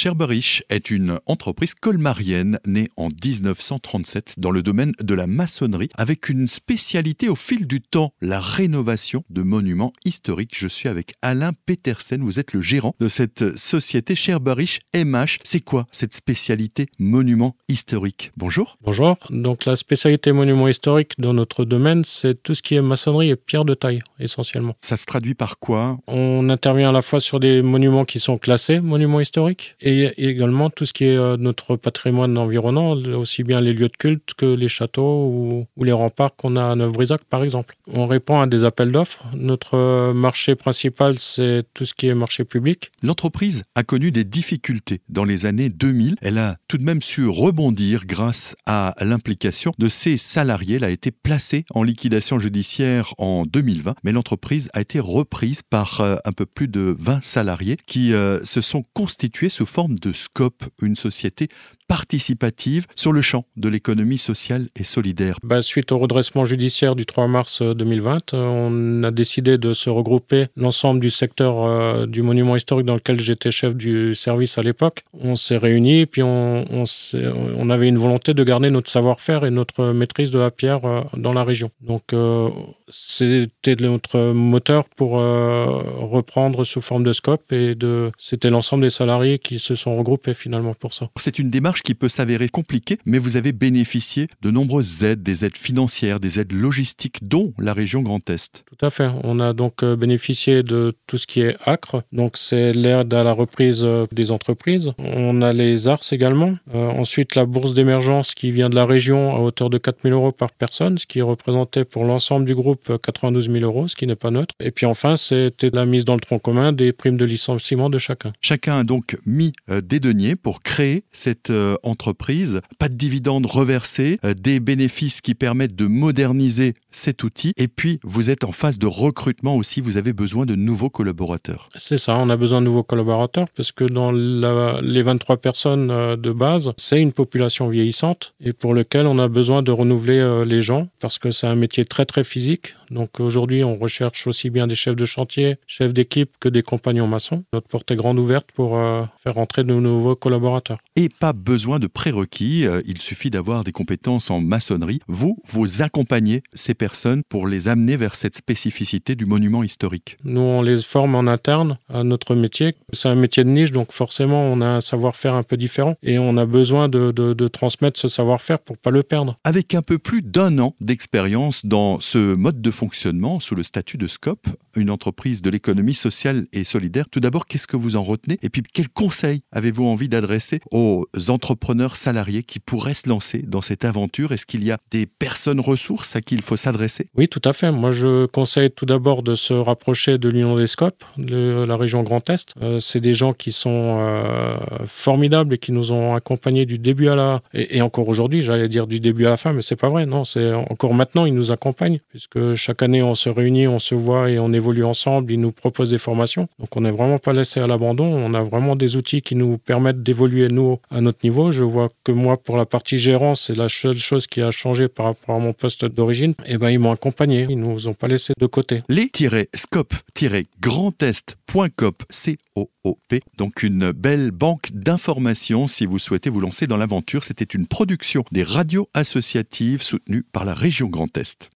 Sherberich est une entreprise colmarienne née en 1937 dans le domaine de la maçonnerie avec une spécialité au fil du temps, la rénovation de monuments historiques. Je suis avec Alain Petersen, vous êtes le gérant de cette société Sherberich MH. C'est quoi cette spécialité monuments historiques Bonjour. Bonjour. Donc la spécialité monuments historiques dans notre domaine, c'est tout ce qui est maçonnerie et pierre de taille essentiellement. Ça se traduit par quoi? On intervient à la fois sur des monuments qui sont classés monuments historiques et également tout ce qui est euh, notre patrimoine environnant, aussi bien les lieux de culte que les châteaux ou, les remparts qu'on a à Neuf-Brisac par exemple. On répond à des appels d'offres. Notre euh, marché principal, c'est tout ce qui est marché public. L'entreprise a connu des difficultés dans les années 2000. Elle a tout de même su rebondir grâce à l'implication de ses salariés. Elle a été placée en liquidation judiciaire en 2020, mais l'entreprise a été reprise par euh, un peu plus de 20 salariés qui se sont constitués sous forme de Scope, une société participative sur le champ de l'économie sociale et solidaire. Bah, suite au redressement judiciaire du 3 mars 2020, euh, on a décidé de se regrouper l'ensemble du secteur euh, du monument historique dans lequel j'étais chef du service à l'époque. On s'est réunis, puis on, on, avait une volonté de garder notre savoir-faire et notre maîtrise de la pierre euh, dans la région. Donc c'était notre moteur pour reprendre sous forme de scope et c'était l'ensemble des salariés qui se sont regroupés finalement pour ça. C'est une démarche qui peut s'avérer compliquée, mais vous avez bénéficié de nombreuses aides, des aides financières, des aides logistiques, dont la région Grand Est. Tout à fait. On a donc euh, bénéficié de tout ce qui est ACRE, donc c'est l'aide à la reprise euh, des entreprises. On a les ARS également. Euh, ensuite, la bourse d'émergence qui vient de la région à hauteur de 4 000 euros par personne, ce qui représentait pour l'ensemble du groupe 92 000 euros, ce qui n'est pas neutre. Et puis enfin, c'était la mise dans le tronc commun des primes de licenciement de chacun. Chacun a donc mis des deniers pour créer cette euh, entreprise, pas de dividendes reversés, euh, des bénéfices qui permettent de moderniser cet outil. Et puis, vous êtes en phase de recrutement aussi, vous avez besoin de nouveaux collaborateurs. C'est ça, on a besoin de nouveaux collaborateurs parce que dans les 23 personnes euh, de base, c'est une population vieillissante et pour lequel on a besoin de renouveler les gens parce que c'est un métier très très physique. Donc aujourd'hui, on recherche aussi bien des chefs de chantier, chefs d'équipe que des compagnons maçons. Notre porte est grande ouverte pour faire entrer de nouveaux collaborateurs. Et pas besoin de prérequis, euh, il suffit d'avoir des compétences en maçonnerie. Vous, vous accompagnez ces personnes pour les amener vers cette spécificité du monument historique. Nous, on les forme en interne à notre métier. C'est un métier de niche, donc forcément, on a un savoir-faire un peu différent et on a besoin de, de transmettre ce savoir-faire pour pas le perdre. Avec un peu plus d'un an d'expérience dans ce mode de fonctionnement sous le statut de SCOP, une entreprise de l'économie sociale et solidaire, tout d'abord, qu'est-ce que vous en retenez? Et puis, quels avez-vous envie d'adresser aux entrepreneurs salariés qui pourraient se lancer dans cette aventure? Est-ce qu'il y a des personnes ressources à qui il faut s'adresser? Oui, tout à fait. Moi, je conseille tout d'abord de se rapprocher de l'Union des Scopes, de la région Grand Est. Euh, c'est des gens qui sont euh, formidables et qui nous ont accompagnés du début à la... Et, encore aujourd'hui, j'allais dire du début à la fin, mais c'est pas vrai. Non, c'est encore maintenant, ils nous accompagnent, puisque chaque année, on se réunit, on se voit et on évolue ensemble. Ils nous proposent des formations. Donc, on n'est vraiment pas laissé à l'abandon. On a vraiment des outils qui nous permettent d'évoluer, nous, à notre niveau je vois que moi, pour la partie gérance, c'est la seule chose qui a changé par rapport à mon poste d'origine. Et eh ben, ils m'ont accompagné. Ils nous ont pas laissé de côté. Les-scope-grandest.coop, C-O-O-P. Donc, une belle banque d'informations si vous souhaitez vous lancer dans l'aventure. C'était une production des radios associatives soutenues par la région Grand Est.